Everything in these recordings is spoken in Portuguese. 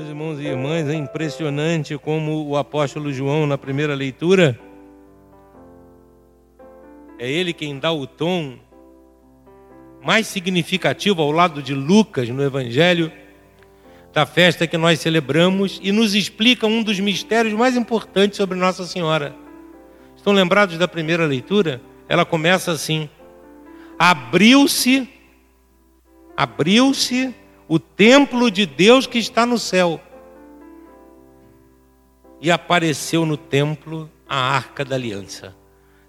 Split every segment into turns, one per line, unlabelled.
Meus irmãos e irmãs, é impressionante como o apóstolo João, na primeira leitura, é ele quem dá o tom mais significativo ao lado de Lucas no Evangelho da festa que nós celebramos e nos explica um dos mistérios mais importantes sobre Nossa Senhora. Estão lembrados da primeira leitura? Ela começa assim: Abriu-se, abriu-se o templo de Deus que está no céu. E apareceu no templo a arca da aliança.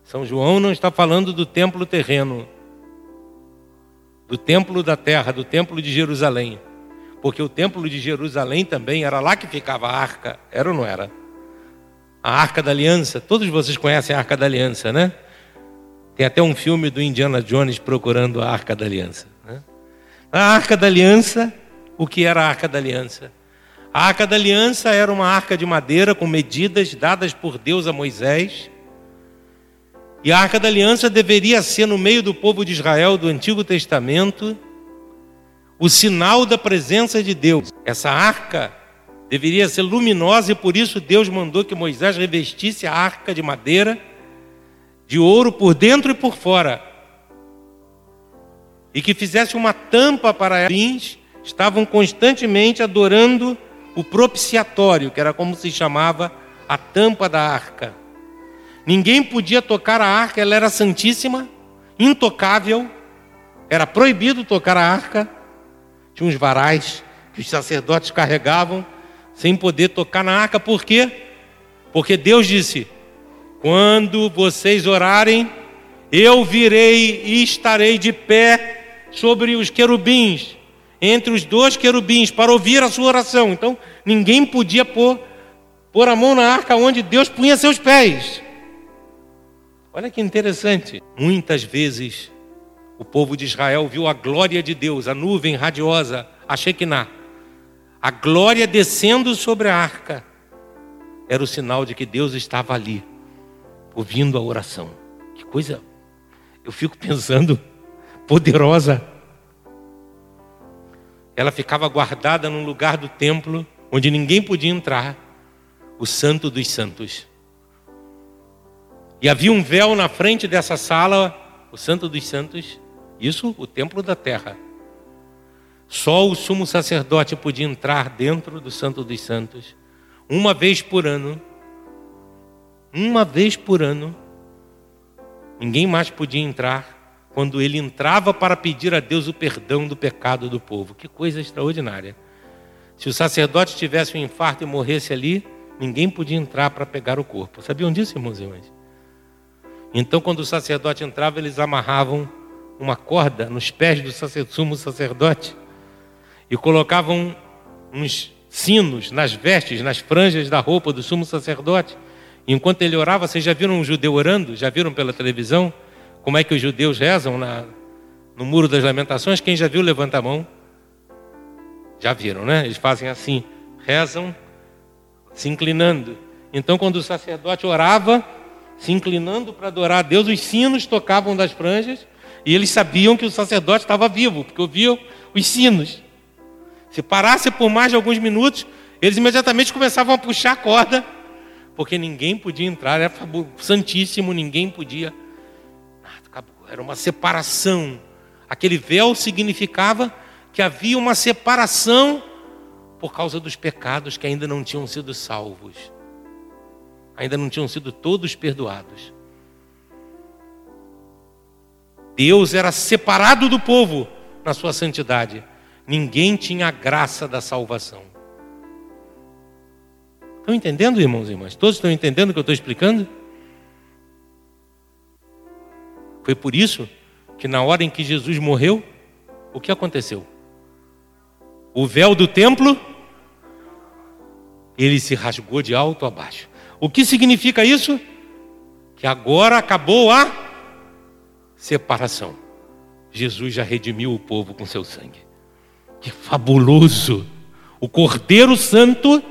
São João não está falando do templo terreno, do templo da terra, do templo de Jerusalém. Porque o templo de Jerusalém também era lá que ficava a arca, era ou não era? A arca da aliança, todos vocês conhecem a arca da aliança, né? Tem até um filme do Indiana Jones procurando a arca da aliança. A arca da aliança, o que era a arca da aliança? A arca da aliança era uma arca de madeira com medidas dadas por Deus a Moisés. E a arca da aliança deveria ser no meio do povo de Israel do Antigo Testamento o sinal da presença de Deus. Essa arca deveria ser luminosa e por isso Deus mandou que Moisés revestisse a arca de madeira de ouro por dentro e por fora e que fizesse uma tampa para eles, estavam constantemente adorando o propiciatório, que era como se chamava a tampa da arca. Ninguém podia tocar a arca, ela era santíssima, intocável, era proibido tocar a arca. Tinha uns varais que os sacerdotes carregavam sem poder tocar na arca, por quê? Porque Deus disse: quando vocês orarem, eu virei e estarei de pé sobre os querubins, entre os dois querubins, para ouvir a sua oração. Então, ninguém podia pôr, pôr a mão na arca onde Deus punha seus pés. Olha que interessante. Muitas vezes o povo de Israel viu a glória de Deus, a nuvem radiosa, a Shekinah. A glória descendo sobre a arca era o sinal de que Deus estava ali, ouvindo a oração. Que coisa. Eu fico pensando poderosa. Ela ficava guardada num lugar do templo onde ninguém podia entrar o Santo dos Santos. E havia um véu na frente dessa sala, o Santo dos Santos, isso o templo da terra. Só o sumo sacerdote podia entrar dentro do Santo dos Santos, uma vez por ano. Uma vez por ano. Ninguém mais podia entrar quando ele entrava para pedir a Deus o perdão do pecado do povo. Que coisa extraordinária. Se o sacerdote tivesse um infarto e morresse ali, ninguém podia entrar para pegar o corpo. Sabiam disso, irmãos e irmãs? Então, quando o sacerdote entrava, eles amarravam uma corda nos pés do sumo sacerdote e colocavam uns sinos nas vestes, nas franjas da roupa do sumo sacerdote. Enquanto ele orava, vocês já viram um judeu orando? Já viram pela televisão? Como é que os judeus rezam na, no Muro das Lamentações? Quem já viu, levanta a mão. Já viram, né? Eles fazem assim, rezam se inclinando. Então, quando o sacerdote orava, se inclinando para adorar a Deus, os sinos tocavam das franjas e eles sabiam que o sacerdote estava vivo, porque ouviam os sinos. Se parasse por mais de alguns minutos, eles imediatamente começavam a puxar a corda, porque ninguém podia entrar, era santíssimo, ninguém podia era uma separação. Aquele véu significava que havia uma separação por causa dos pecados que ainda não tinham sido salvos, ainda não tinham sido todos perdoados. Deus era separado do povo na sua santidade. Ninguém tinha a graça da salvação. Estão entendendo, irmãos e irmãs? Todos estão entendendo o que eu estou explicando? Foi por isso que na hora em que Jesus morreu, o que aconteceu? O véu do templo, ele se rasgou de alto a baixo. O que significa isso? Que agora acabou a separação. Jesus já redimiu o povo com seu sangue. Que fabuloso! O Cordeiro Santo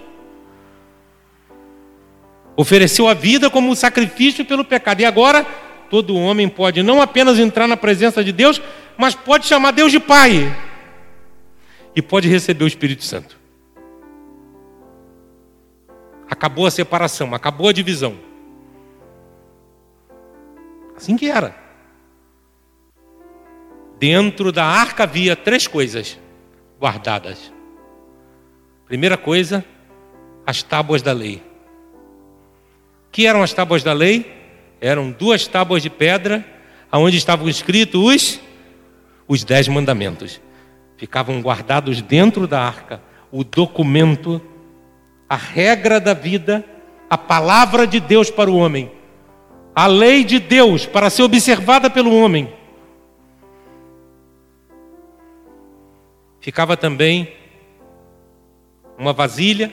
ofereceu a vida como um sacrifício pelo pecado. E agora todo homem pode não apenas entrar na presença de Deus, mas pode chamar Deus de Pai. E pode receber o Espírito Santo. Acabou a separação, acabou a divisão. Assim que era. Dentro da arca havia três coisas guardadas. Primeira coisa, as tábuas da lei. Que eram as tábuas da lei? Eram duas tábuas de pedra, aonde estavam escritos os os dez mandamentos. Ficavam guardados dentro da arca o documento, a regra da vida, a palavra de Deus para o homem, a lei de Deus para ser observada pelo homem. Ficava também uma vasilha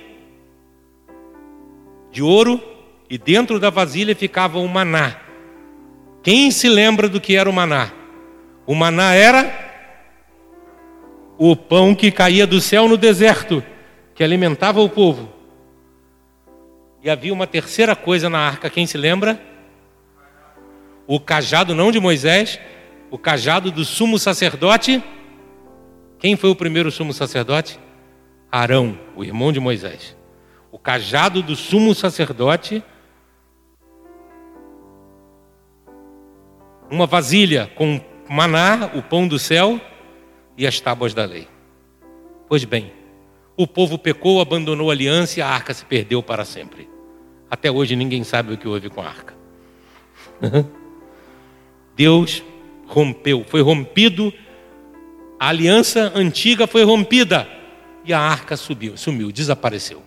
de ouro e dentro da vasilha ficava um maná. Quem se lembra do que era o maná? O maná era o pão que caía do céu no deserto, que alimentava o povo. E havia uma terceira coisa na arca, quem se lembra? O cajado não de Moisés, o cajado do sumo sacerdote. Quem foi o primeiro sumo sacerdote? Arão, o irmão de Moisés. O cajado do sumo sacerdote uma vasilha com maná, o pão do céu, e as tábuas da lei. Pois bem, o povo pecou, abandonou a aliança e a arca se perdeu para sempre. Até hoje ninguém sabe o que houve com a arca. Deus rompeu, foi rompido, a aliança antiga foi rompida e a arca subiu, sumiu, desapareceu.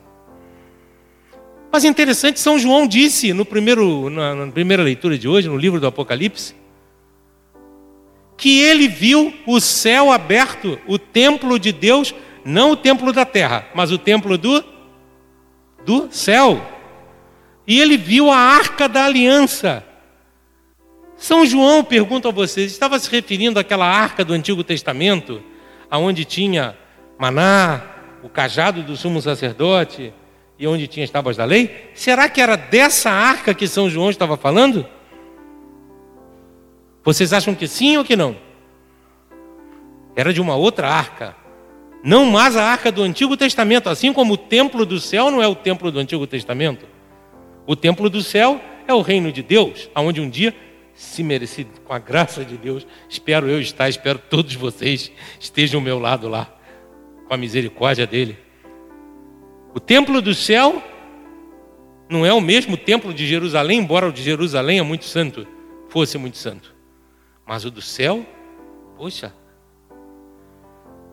Mas interessante, São João disse no primeiro, na, na primeira leitura de hoje, no livro do Apocalipse, que ele viu o céu aberto, o templo de Deus, não o templo da terra, mas o templo do, do céu. E ele viu a arca da aliança. São João, pergunta a vocês, estava se referindo àquela arca do Antigo Testamento, aonde tinha maná, o cajado do sumo sacerdote e onde tinha as tábuas da lei? Será que era dessa arca que São João estava falando? Vocês acham que sim ou que não? Era de uma outra arca. Não mais a arca do Antigo Testamento, assim como o templo do céu não é o templo do Antigo Testamento. O templo do céu é o reino de Deus, aonde um dia, se merecer, com a graça de Deus, espero eu estar, espero todos vocês estejam ao meu lado lá, com a misericórdia dele. O templo do céu não é o mesmo templo de Jerusalém, embora o de Jerusalém é muito santo, fosse muito santo. Mas o do céu, poxa.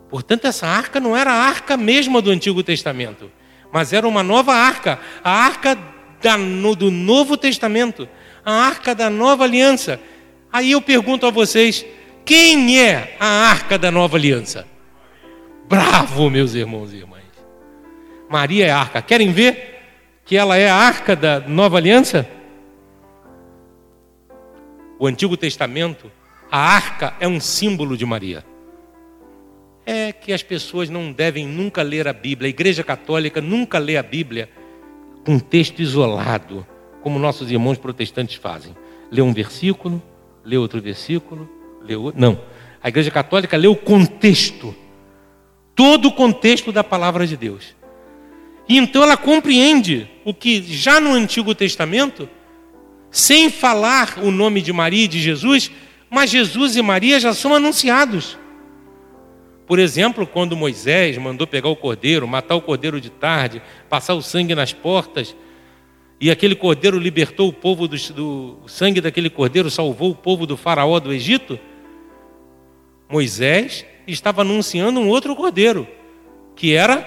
Portanto, essa arca não era a arca mesma do Antigo Testamento, mas era uma nova arca, a arca da, no, do Novo Testamento, a arca da nova aliança. Aí eu pergunto a vocês: quem é a arca da nova aliança? Bravo, meus irmãos e irmãs. Maria é a arca. Querem ver que ela é a arca da nova aliança? O Antigo Testamento a arca é um símbolo de Maria. É que as pessoas não devem nunca ler a Bíblia, a Igreja Católica nunca lê a Bíblia com texto isolado, como nossos irmãos protestantes fazem. Lê um versículo, lê outro versículo, lê outro. Não. A Igreja Católica lê o contexto, todo o contexto da palavra de Deus. E então ela compreende o que já no Antigo Testamento, sem falar o nome de Maria e de Jesus, mas Jesus e Maria já são anunciados. Por exemplo, quando Moisés mandou pegar o cordeiro, matar o cordeiro de tarde, passar o sangue nas portas, e aquele cordeiro libertou o povo do, do o sangue daquele cordeiro salvou o povo do faraó do Egito. Moisés estava anunciando um outro cordeiro, que era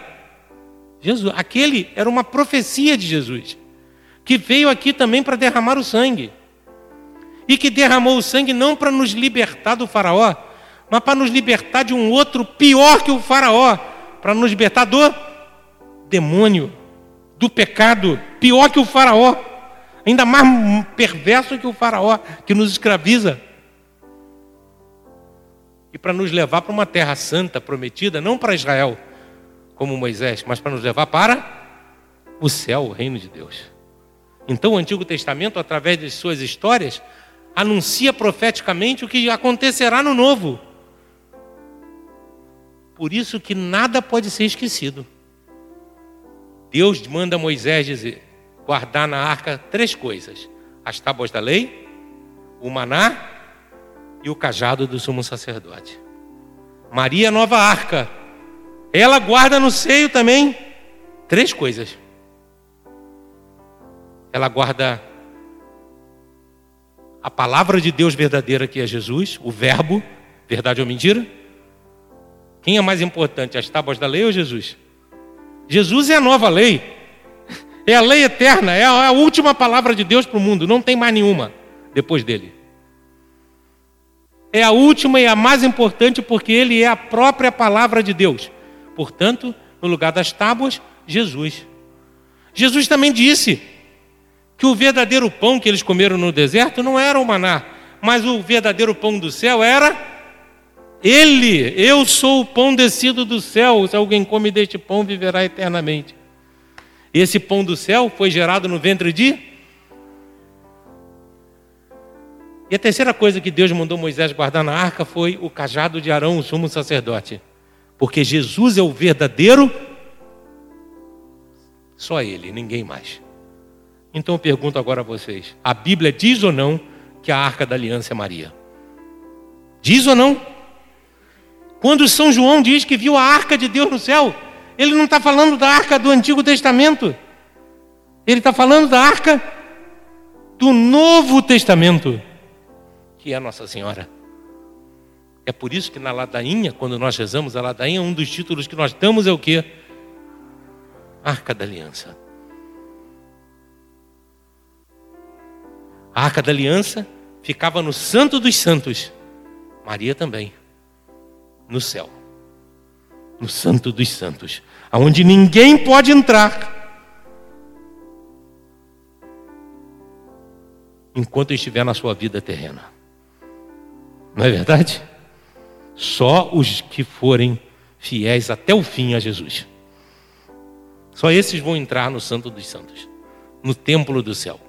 Jesus. Aquele era uma profecia de Jesus, que veio aqui também para derramar o sangue e que derramou o sangue não para nos libertar do Faraó, mas para nos libertar de um outro pior que o Faraó, para nos libertar do demônio, do pecado, pior que o Faraó, ainda mais perverso que o Faraó, que nos escraviza. E para nos levar para uma terra santa prometida, não para Israel, como Moisés, mas para nos levar para o céu, o reino de Deus. Então, o Antigo Testamento, através de suas histórias, anuncia profeticamente o que acontecerá no novo. Por isso que nada pode ser esquecido. Deus manda Moisés dizer: guardar na arca três coisas: as tábuas da lei, o maná e o cajado do sumo sacerdote. Maria, nova arca. Ela guarda no seio também três coisas. Ela guarda a palavra de Deus verdadeira que é Jesus, o Verbo, verdade ou mentira? Quem é mais importante, as tábuas da lei ou Jesus? Jesus é a nova lei, é a lei eterna, é a última palavra de Deus para o mundo, não tem mais nenhuma depois dele. É a última e a mais importante porque ele é a própria palavra de Deus. Portanto, no lugar das tábuas, Jesus. Jesus também disse: que o verdadeiro pão que eles comeram no deserto não era o maná, mas o verdadeiro pão do céu era ele. Eu sou o pão descido do céu. Se alguém come deste pão, viverá eternamente. Esse pão do céu foi gerado no ventre de. E a terceira coisa que Deus mandou Moisés guardar na arca foi o cajado de Arão, o sumo sacerdote. Porque Jesus é o verdadeiro, só ele, ninguém mais. Então eu pergunto agora a vocês: a Bíblia diz ou não que a arca da aliança é Maria? Diz ou não? Quando São João diz que viu a arca de Deus no céu, ele não está falando da arca do Antigo Testamento, ele está falando da arca do Novo Testamento, que é Nossa Senhora. É por isso que na ladainha, quando nós rezamos a ladainha, um dos títulos que nós damos é o que? Arca da Aliança. A arca da aliança ficava no Santo dos Santos. Maria também. No céu. No Santo dos Santos. Aonde ninguém pode entrar. Enquanto estiver na sua vida terrena. Não é verdade? Só os que forem fiéis até o fim a Jesus. Só esses vão entrar no Santo dos Santos. No templo do céu.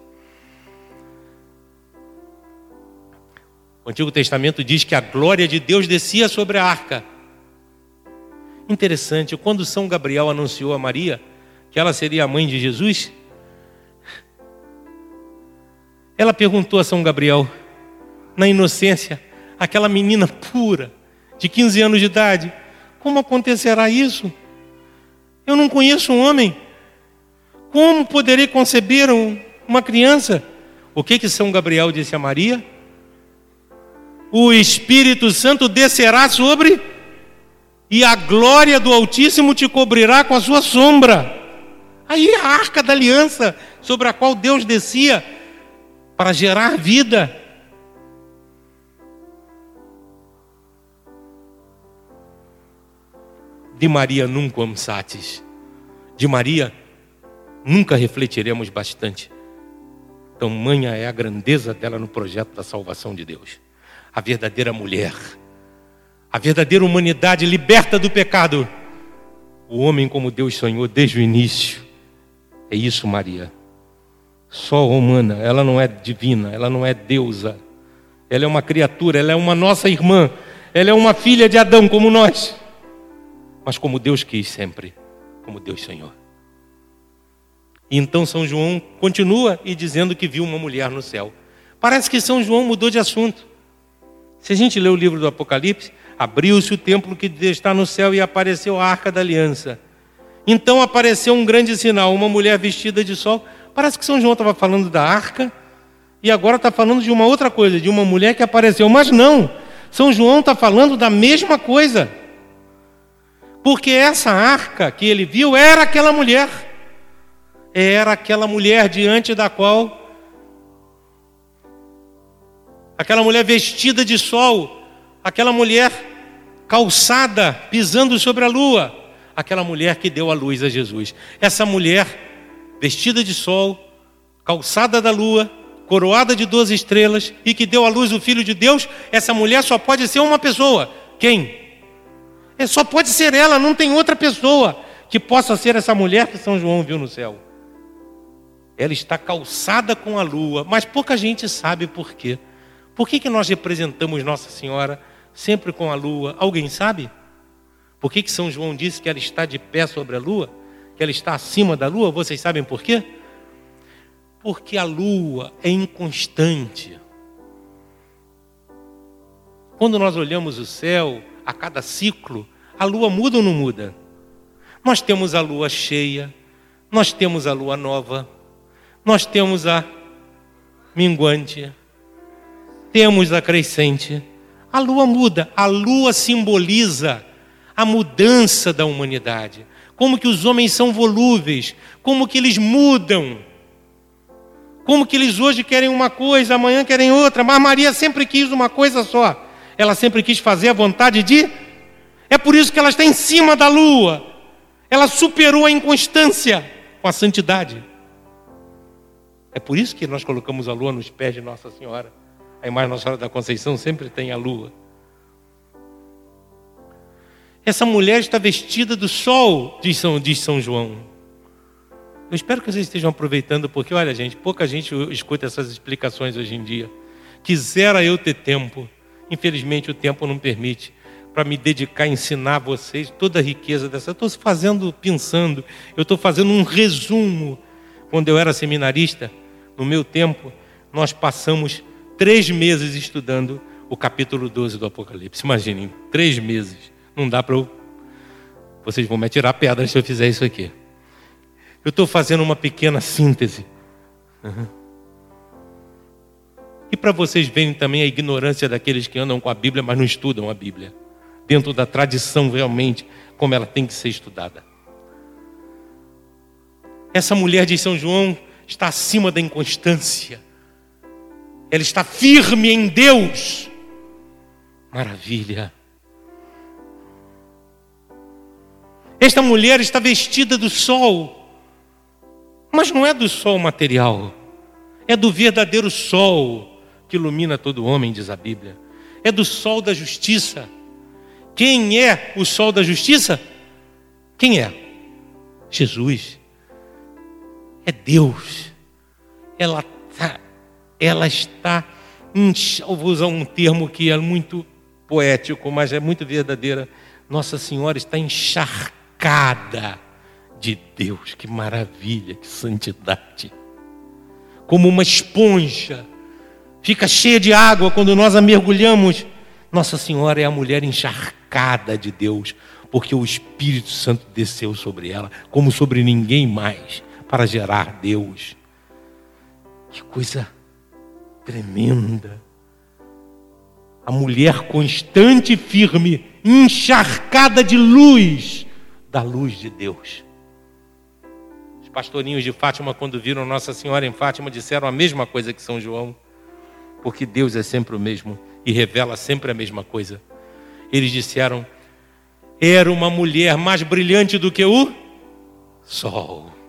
O Antigo Testamento diz que a glória de Deus descia sobre a arca. Interessante, quando São Gabriel anunciou a Maria que ela seria a mãe de Jesus, ela perguntou a São Gabriel, na inocência, aquela menina pura, de 15 anos de idade, como acontecerá isso? Eu não conheço um homem. Como poderei conceber uma criança? O que que São Gabriel disse a Maria? O Espírito Santo descerá sobre e a glória do Altíssimo te cobrirá com a sua sombra. Aí é a arca da aliança sobre a qual Deus descia para gerar vida. De Maria nunca amsates. De Maria nunca refletiremos bastante. Tamanha é a grandeza dela no projeto da salvação de Deus a verdadeira mulher, a verdadeira humanidade liberta do pecado. O homem como Deus sonhou desde o início. É isso, Maria. Só humana, ela não é divina, ela não é deusa. Ela é uma criatura, ela é uma nossa irmã, ela é uma filha de Adão como nós. Mas como Deus quis sempre, como Deus sonhou. E então São João continua e dizendo que viu uma mulher no céu. Parece que São João mudou de assunto. Se a gente lê o livro do Apocalipse, abriu-se o templo que está no céu e apareceu a arca da aliança. Então apareceu um grande sinal, uma mulher vestida de sol. Parece que São João estava falando da arca e agora está falando de uma outra coisa, de uma mulher que apareceu. Mas não, São João está falando da mesma coisa. Porque essa arca que ele viu era aquela mulher. Era aquela mulher diante da qual aquela mulher vestida de sol, aquela mulher calçada, pisando sobre a lua, aquela mulher que deu a luz a Jesus. Essa mulher vestida de sol, calçada da lua, coroada de duas estrelas e que deu à luz o Filho de Deus, essa mulher só pode ser uma pessoa. Quem? É, só pode ser ela, não tem outra pessoa que possa ser essa mulher que São João viu no céu. Ela está calçada com a lua, mas pouca gente sabe por quê. Por que, que nós representamos Nossa Senhora sempre com a lua? Alguém sabe? Por que, que São João disse que ela está de pé sobre a lua? Que ela está acima da lua? Vocês sabem por quê? Porque a lua é inconstante. Quando nós olhamos o céu, a cada ciclo, a lua muda ou não muda? Nós temos a lua cheia, nós temos a lua nova, nós temos a minguante, temos a crescente. A lua muda, a lua simboliza a mudança da humanidade. Como que os homens são volúveis, como que eles mudam. Como que eles hoje querem uma coisa, amanhã querem outra, mas Maria sempre quis uma coisa só. Ela sempre quis fazer a vontade de. É por isso que ela está em cima da lua. Ela superou a inconstância com a santidade. É por isso que nós colocamos a lua nos pés de Nossa Senhora. A imagem Nossa Senhora da Conceição sempre tem a lua. Essa mulher está vestida do sol, diz São, diz São João. Eu espero que vocês estejam aproveitando, porque olha, gente, pouca gente escuta essas explicações hoje em dia. Quisera eu ter tempo, infelizmente o tempo não permite, para me dedicar a ensinar a vocês toda a riqueza dessa. Eu estou fazendo, pensando, eu estou fazendo um resumo. Quando eu era seminarista, no meu tempo, nós passamos três meses estudando o capítulo 12 do Apocalipse. Imaginem, três meses. Não dá para eu. Vocês vão me atirar pedras se eu fizer isso aqui. Eu estou fazendo uma pequena síntese. Uhum. E para vocês verem também a ignorância daqueles que andam com a Bíblia, mas não estudam a Bíblia. Dentro da tradição realmente, como ela tem que ser estudada. Essa mulher de São João está acima da inconstância. Ela está firme em Deus. Maravilha. Esta mulher está vestida do sol, mas não é do sol material, é do verdadeiro sol que ilumina todo homem, diz a Bíblia. É do sol da justiça. Quem é o sol da justiça? Quem é? Jesus é Deus. Ela ela está, eu vou usar um termo que é muito poético, mas é muito verdadeira. Nossa Senhora está encharcada de Deus. Que maravilha, que santidade. Como uma esponja, fica cheia de água quando nós a mergulhamos. Nossa Senhora é a mulher encharcada de Deus, porque o Espírito Santo desceu sobre ela, como sobre ninguém mais para gerar Deus. Que coisa tremenda. A mulher constante e firme, encharcada de luz, da luz de Deus. Os pastorinhos de Fátima, quando viram Nossa Senhora em Fátima, disseram a mesma coisa que São João, porque Deus é sempre o mesmo e revela sempre a mesma coisa. Eles disseram: era uma mulher mais brilhante do que o sol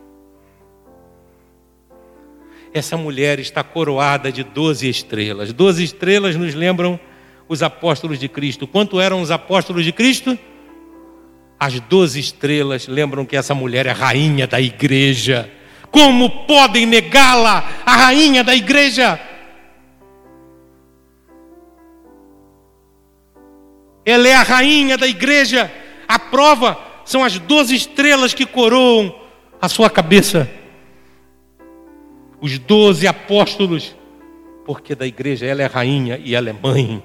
essa mulher está coroada de doze estrelas. Doze estrelas nos lembram os apóstolos de Cristo. Quanto eram os apóstolos de Cristo? As doze estrelas lembram que essa mulher é rainha da igreja. Como podem negá-la, a rainha da igreja? Ela é a rainha da igreja. A prova são as doze estrelas que coroam a sua cabeça os doze apóstolos, porque da igreja ela é rainha e ela é mãe.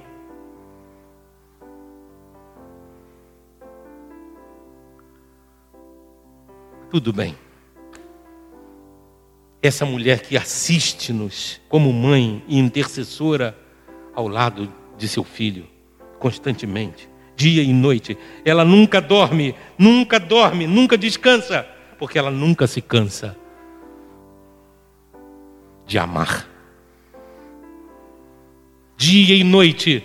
Tudo bem. Essa mulher que assiste-nos como mãe e intercessora ao lado de seu filho, constantemente, dia e noite. Ela nunca dorme, nunca dorme, nunca descansa, porque ela nunca se cansa de amar. Dia e noite,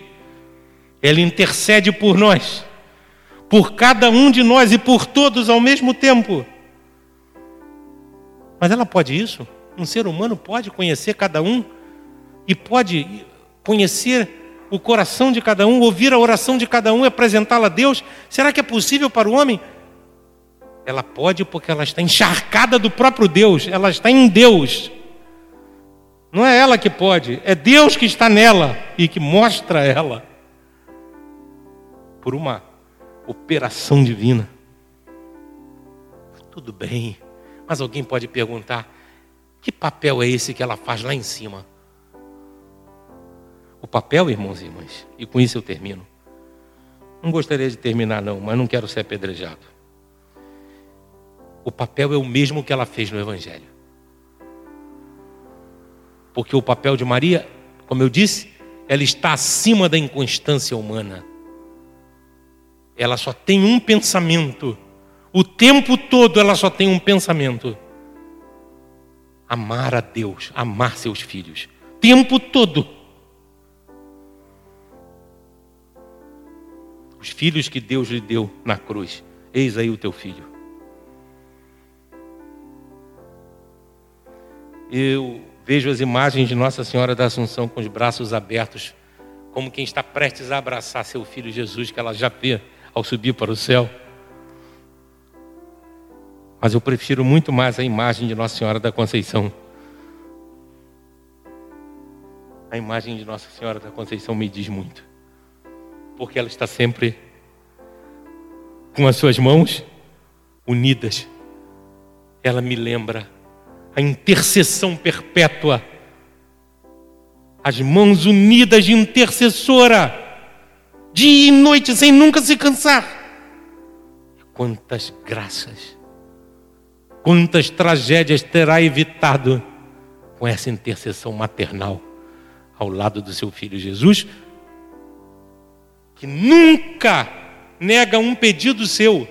ela intercede por nós, por cada um de nós e por todos ao mesmo tempo. Mas ela pode isso? Um ser humano pode conhecer cada um e pode conhecer o coração de cada um, ouvir a oração de cada um e apresentá-la a Deus? Será que é possível para o homem? Ela pode porque ela está encharcada do próprio Deus, ela está em Deus. Não é ela que pode, é Deus que está nela e que mostra ela por uma operação divina. Tudo bem, mas alguém pode perguntar: Que papel é esse que ela faz lá em cima? O papel, irmãos e irmãs, e com isso eu termino. Não gostaria de terminar, não, mas não quero ser apedrejado. O papel é o mesmo que ela fez no Evangelho. Porque o papel de Maria, como eu disse, ela está acima da inconstância humana. Ela só tem um pensamento. O tempo todo ela só tem um pensamento: amar a Deus, amar seus filhos. Tempo todo. Os filhos que Deus lhe deu na cruz. Eis aí o teu filho. Eu vejo as imagens de Nossa Senhora da Assunção com os braços abertos, como quem está prestes a abraçar seu filho Jesus, que ela já vê ao subir para o céu. Mas eu prefiro muito mais a imagem de Nossa Senhora da Conceição. A imagem de Nossa Senhora da Conceição me diz muito. Porque ela está sempre com as suas mãos unidas. Ela me lembra a intercessão perpétua, as mãos unidas de intercessora, dia e noite, sem nunca se cansar. Quantas graças, quantas tragédias terá evitado com essa intercessão maternal ao lado do seu filho Jesus, que nunca nega um pedido seu.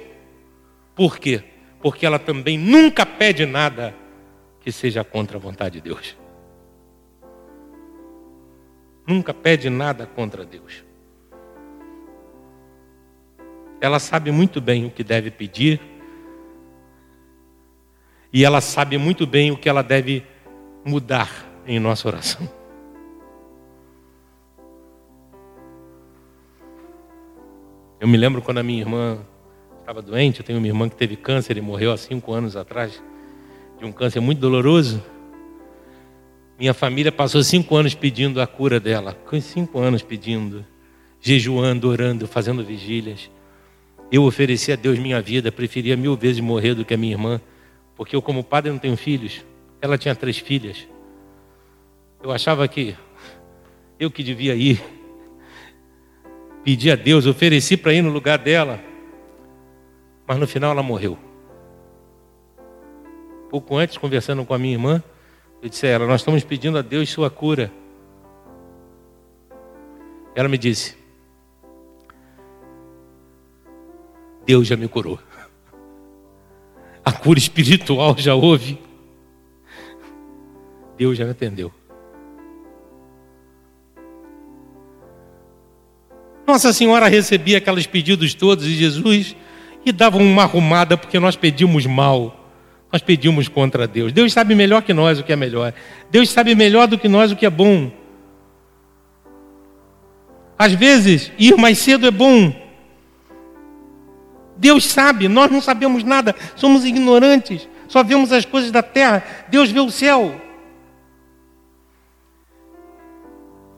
Por quê? Porque ela também nunca pede nada que seja contra a vontade de Deus. Nunca pede nada contra Deus. Ela sabe muito bem o que deve pedir. E ela sabe muito bem o que ela deve mudar em nossa oração. Eu me lembro quando a minha irmã estava doente, eu tenho uma irmã que teve câncer e morreu há cinco anos atrás de um câncer muito doloroso. Minha família passou cinco anos pedindo a cura dela. Cinco anos pedindo, jejuando, orando, fazendo vigílias. Eu ofereci a Deus minha vida, preferia mil vezes morrer do que a minha irmã, porque eu, como padre, não tenho filhos. Ela tinha três filhas. Eu achava que eu que devia ir. Pedi a Deus, ofereci para ir no lugar dela. Mas no final ela morreu pouco antes, conversando com a minha irmã, eu disse a ela: Nós estamos pedindo a Deus sua cura. Ela me disse: Deus já me curou. A cura espiritual já houve. Deus já me atendeu. Nossa Senhora recebia aqueles pedidos todos de Jesus e dava uma arrumada porque nós pedimos mal. Nós pedimos contra Deus. Deus sabe melhor que nós o que é melhor. Deus sabe melhor do que nós o que é bom. Às vezes, ir mais cedo é bom. Deus sabe, nós não sabemos nada, somos ignorantes, só vemos as coisas da terra. Deus vê o céu.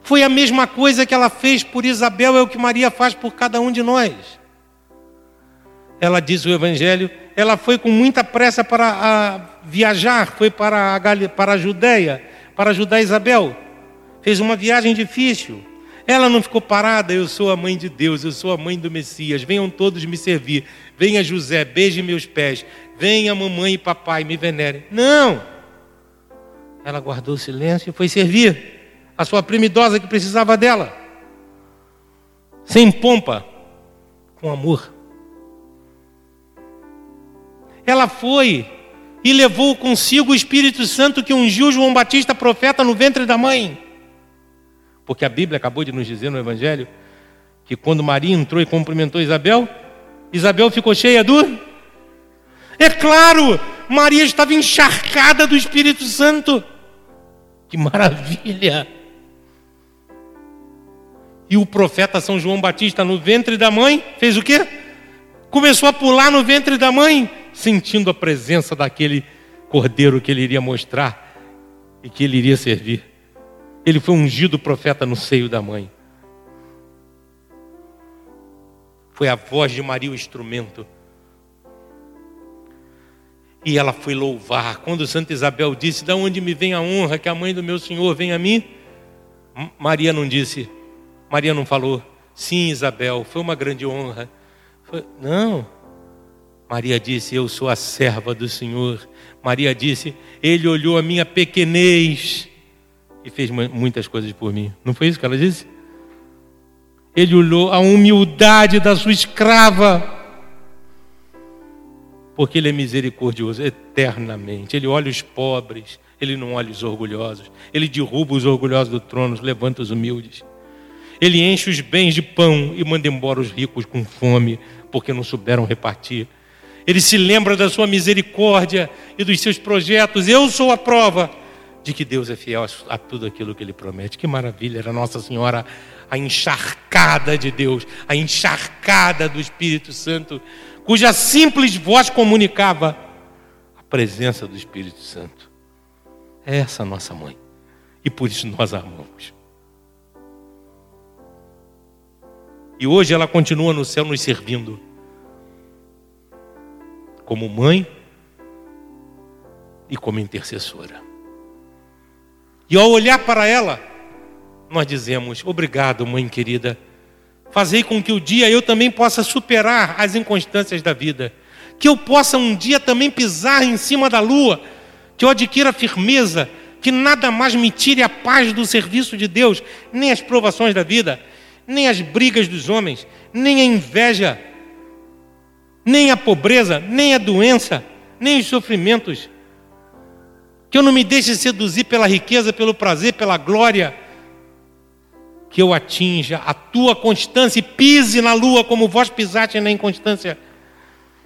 Foi a mesma coisa que ela fez por Isabel, é o que Maria faz por cada um de nós. Ela diz o Evangelho ela foi com muita pressa para viajar, foi para a, para a Judéia, para ajudar Isabel. Fez uma viagem difícil. Ela não ficou parada, eu sou a mãe de Deus, eu sou a mãe do Messias, venham todos me servir. Venha José, beije meus pés. Venha mamãe e papai, me venerem. Não! Ela guardou silêncio e foi servir a sua prima idosa que precisava dela. Sem pompa, com amor ela foi e levou consigo o Espírito Santo que ungiu João Batista profeta no ventre da mãe. Porque a Bíblia acabou de nos dizer no Evangelho que quando Maria entrou e cumprimentou Isabel, Isabel ficou cheia do. É claro, Maria estava encharcada do Espírito Santo. Que maravilha! E o profeta São João Batista no ventre da mãe fez o quê? Começou a pular no ventre da mãe sentindo a presença daquele cordeiro que ele iria mostrar e que ele iria servir. Ele foi ungido profeta no seio da mãe. Foi a voz de Maria o instrumento. E ela foi louvar. Quando Santa Isabel disse: Da onde me vem a honra que a mãe do meu Senhor vem a mim? Maria não disse, Maria não falou, sim, Isabel, foi uma grande honra. Foi, não. Maria disse: Eu sou a serva do Senhor. Maria disse: Ele olhou a minha pequenez e fez muitas coisas por mim. Não foi isso que ela disse? Ele olhou a humildade da sua escrava porque Ele é misericordioso eternamente. Ele olha os pobres, Ele não olha os orgulhosos. Ele derruba os orgulhosos do trono, levanta os humildes. Ele enche os bens de pão e manda embora os ricos com fome, porque não souberam repartir. Ele se lembra da sua misericórdia e dos seus projetos. Eu sou a prova de que Deus é fiel a tudo aquilo que Ele promete. Que maravilha, era Nossa Senhora, a encharcada de Deus, a encharcada do Espírito Santo cuja simples voz comunicava a presença do Espírito Santo. É essa nossa mãe. E por isso nós a amamos. E hoje ela continua no céu nos servindo. Como mãe e como intercessora. E ao olhar para ela, nós dizemos: Obrigado, mãe querida Fazei com que o dia eu também possa superar as inconstâncias da vida. Que eu possa um dia também pisar em cima da lua. Que eu adquira firmeza. Que nada mais me tire a paz do serviço de Deus. Nem as provações da vida. Nem as brigas dos homens. Nem a inveja. Nem a pobreza. Nem a doença. Nem os sofrimentos. Que eu não me deixe seduzir pela riqueza, pelo prazer, pela glória que eu atinja a tua constância e pise na lua como vós pisaste na inconstância.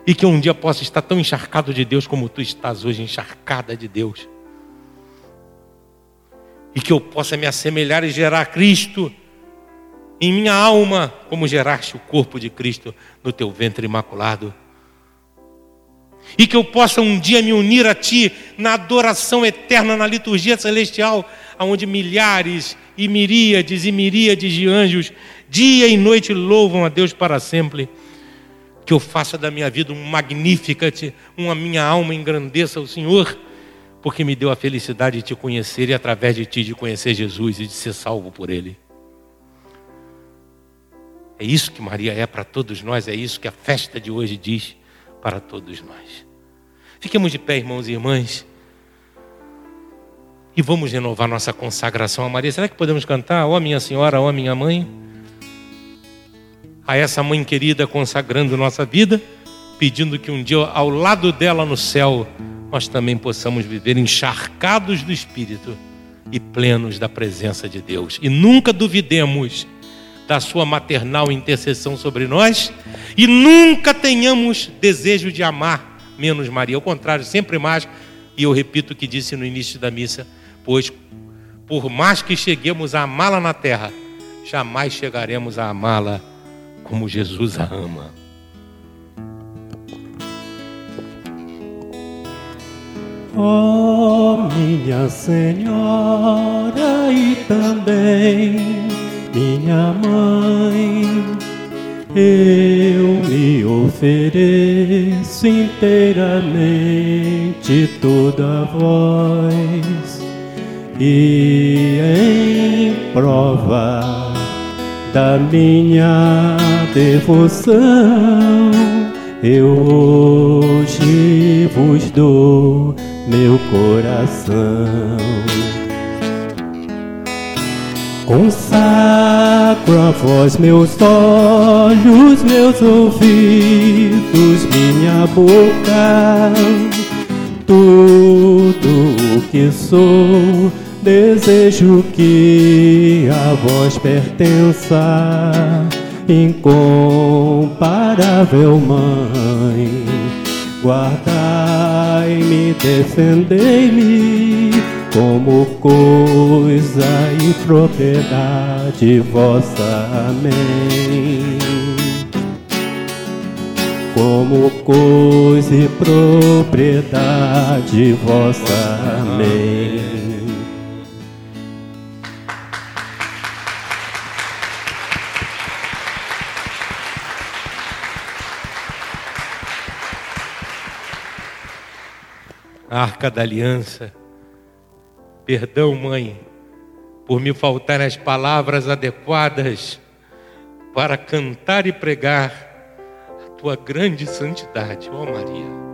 E que um dia possa estar tão encharcado de Deus como tu estás hoje encharcada de Deus. E que eu possa me assemelhar e gerar Cristo em minha alma, como geraste o corpo de Cristo no teu ventre imaculado. E que eu possa um dia me unir a Ti na adoração eterna, na liturgia celestial, onde milhares e miríades e miríades de anjos, dia e noite, louvam a Deus para sempre. Que eu faça da minha vida um magnificat, uma minha alma engrandeça o Senhor, porque me deu a felicidade de te conhecer e através de ti de conhecer Jesus e de ser salvo por Ele. É isso que Maria é para todos nós, é isso que a festa de hoje diz para todos nós. Fiquemos de pé, irmãos e irmãs. E vamos renovar nossa consagração a Maria. Será que podemos cantar, ó oh, minha senhora, ó oh, minha mãe? A essa mãe querida consagrando nossa vida, pedindo que um dia ao lado dela no céu nós também possamos viver encharcados do Espírito e plenos da presença de Deus. E nunca duvidemos da sua maternal intercessão sobre nós e nunca tenhamos desejo de amar menos Maria. Ao contrário, sempre mais. E eu repito o que disse no início da missa: pois por mais que cheguemos a amá-la na terra, jamais chegaremos a amá-la como Jesus a ama.
Oh, minha Senhora e também minha mãe, eu me ofereço inteiramente toda voz e em prova da minha devoção, eu hoje vos dou meu coração. Consagro a vós meus olhos, meus ouvidos, minha boca, tudo o que sou Desejo que a vós pertença, incomparável Mãe. Guardai-me, defendei-me, como coisa e propriedade vossa. Amém. Como coisa e propriedade vossa. Amém.
arca da aliança. Perdão, mãe, por me faltarem as palavras adequadas para cantar e pregar a tua grande santidade, ó Maria.